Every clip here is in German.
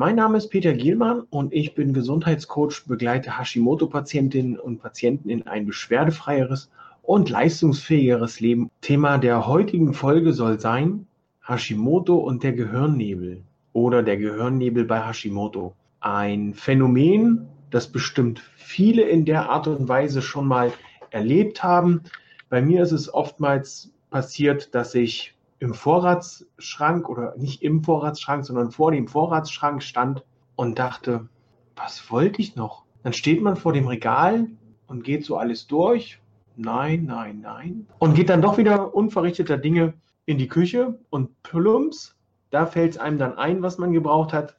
Mein Name ist Peter Gielmann und ich bin Gesundheitscoach, begleite Hashimoto-Patientinnen und Patienten in ein beschwerdefreieres und leistungsfähigeres Leben. Thema der heutigen Folge soll sein Hashimoto und der Gehirnnebel oder der Gehirnnebel bei Hashimoto. Ein Phänomen, das bestimmt viele in der Art und Weise schon mal erlebt haben. Bei mir ist es oftmals passiert, dass ich im Vorratsschrank oder nicht im Vorratsschrank, sondern vor dem Vorratsschrank stand und dachte, was wollte ich noch? Dann steht man vor dem Regal und geht so alles durch. Nein, nein, nein. Und geht dann doch wieder unverrichteter Dinge in die Küche und plumps, da fällt es einem dann ein, was man gebraucht hat,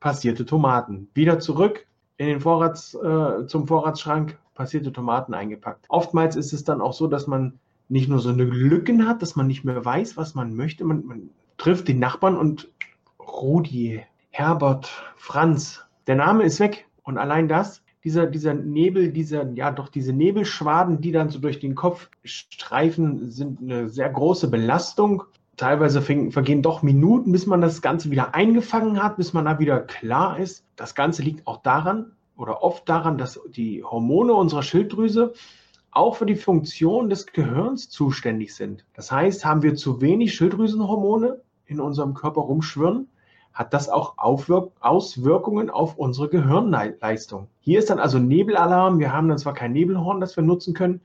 passierte Tomaten. Wieder zurück in den Vorrats, äh, zum Vorratsschrank, passierte Tomaten eingepackt. Oftmals ist es dann auch so, dass man nicht nur so eine Lücken hat, dass man nicht mehr weiß, was man möchte. Man, man trifft den Nachbarn und Rudi, Herbert, Franz, der Name ist weg. Und allein das, dieser, dieser Nebel, dieser, ja doch diese Nebelschwaden, die dann so durch den Kopf streifen, sind eine sehr große Belastung. Teilweise vergehen doch Minuten, bis man das Ganze wieder eingefangen hat, bis man da wieder klar ist. Das Ganze liegt auch daran oder oft daran, dass die Hormone unserer Schilddrüse auch für die Funktion des Gehirns zuständig sind. Das heißt, haben wir zu wenig Schilddrüsenhormone in unserem Körper rumschwirren, hat das auch Aufwirk Auswirkungen auf unsere Gehirnleistung. Hier ist dann also Nebelalarm. Wir haben dann zwar kein Nebelhorn, das wir nutzen können,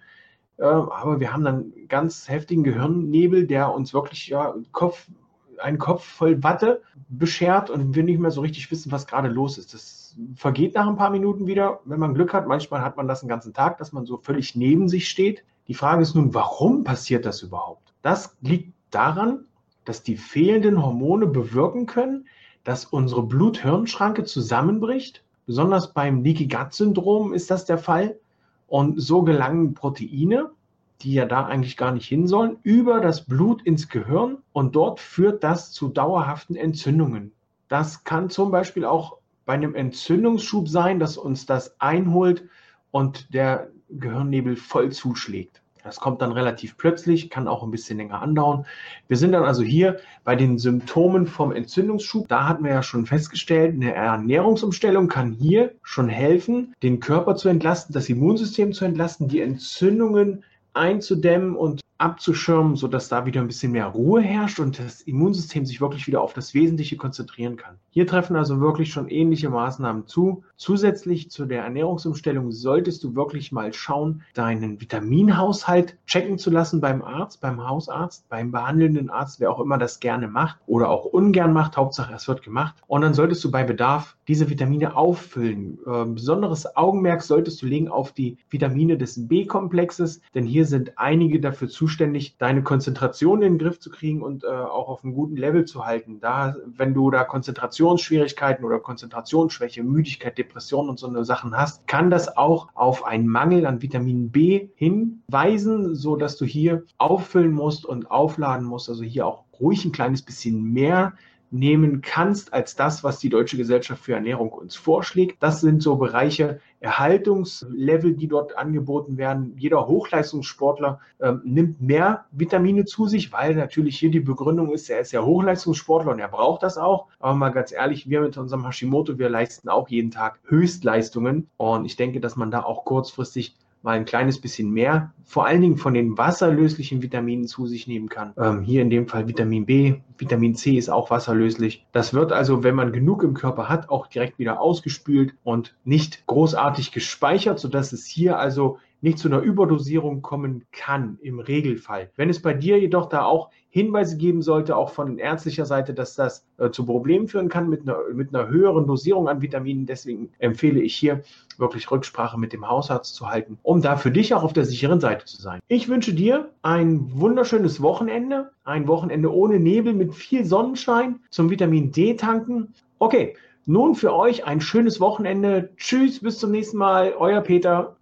äh, aber wir haben dann ganz heftigen Gehirnnebel, der uns wirklich ja, Kopf, einen Kopf voll Watte beschert und wir nicht mehr so richtig wissen, was gerade los ist. Das vergeht nach ein paar Minuten wieder, wenn man Glück hat. Manchmal hat man das den ganzen Tag, dass man so völlig neben sich steht. Die Frage ist nun, warum passiert das überhaupt? Das liegt daran, dass die fehlenden Hormone bewirken können, dass unsere Blut-Hirn-Schranke zusammenbricht. Besonders beim Leaky Gut-Syndrom ist das der Fall. Und so gelangen Proteine, die ja da eigentlich gar nicht hin sollen, über das Blut ins Gehirn und dort führt das zu dauerhaften Entzündungen. Das kann zum Beispiel auch bei einem Entzündungsschub sein, dass uns das einholt und der Gehirnnebel voll zuschlägt. Das kommt dann relativ plötzlich, kann auch ein bisschen länger andauern. Wir sind dann also hier bei den Symptomen vom Entzündungsschub. Da hatten wir ja schon festgestellt, eine Ernährungsumstellung kann hier schon helfen, den Körper zu entlasten, das Immunsystem zu entlasten, die Entzündungen einzudämmen und abzuschirmen, sodass da wieder ein bisschen mehr Ruhe herrscht und das Immunsystem sich wirklich wieder auf das Wesentliche konzentrieren kann. Hier treffen also wirklich schon ähnliche Maßnahmen zu. Zusätzlich zu der Ernährungsumstellung solltest du wirklich mal schauen, deinen Vitaminhaushalt checken zu lassen beim Arzt, beim Hausarzt, beim behandelnden Arzt, wer auch immer das gerne macht oder auch ungern macht. Hauptsache, es wird gemacht. Und dann solltest du bei Bedarf diese Vitamine auffüllen. Äh, besonderes Augenmerk solltest du legen auf die Vitamine des B-Komplexes, denn hier sind einige dafür zuständig, zuständig, deine Konzentration in den Griff zu kriegen und äh, auch auf einem guten Level zu halten. Da, wenn du da Konzentrationsschwierigkeiten oder Konzentrationsschwäche, Müdigkeit, Depression und so eine Sachen hast, kann das auch auf einen Mangel an Vitamin B hinweisen, so dass du hier auffüllen musst und aufladen musst. Also hier auch ruhig ein kleines bisschen mehr nehmen kannst als das, was die Deutsche Gesellschaft für Ernährung uns vorschlägt. Das sind so Bereiche Erhaltungslevel, die dort angeboten werden. Jeder Hochleistungssportler ähm, nimmt mehr Vitamine zu sich, weil natürlich hier die Begründung ist, er ist ja Hochleistungssportler und er braucht das auch. Aber mal ganz ehrlich, wir mit unserem Hashimoto, wir leisten auch jeden Tag Höchstleistungen. Und ich denke, dass man da auch kurzfristig mal ein kleines bisschen mehr, vor allen Dingen von den wasserlöslichen Vitaminen zu sich nehmen kann. Ähm, hier in dem Fall Vitamin B, Vitamin C ist auch wasserlöslich. Das wird also, wenn man genug im Körper hat, auch direkt wieder ausgespült und nicht großartig gespeichert, sodass es hier also nicht zu einer Überdosierung kommen kann im Regelfall. Wenn es bei dir jedoch da auch Hinweise geben sollte, auch von ärztlicher Seite, dass das äh, zu Problemen führen kann mit einer, mit einer höheren Dosierung an Vitaminen. Deswegen empfehle ich hier wirklich Rücksprache mit dem Hausarzt zu halten, um da für dich auch auf der sicheren Seite zu sein. Ich wünsche dir ein wunderschönes Wochenende, ein Wochenende ohne Nebel mit viel Sonnenschein zum Vitamin D tanken. Okay, Nun für euch ein schönes Wochenende. Tschüss, bis zum nächsten Mal. Euer Peter.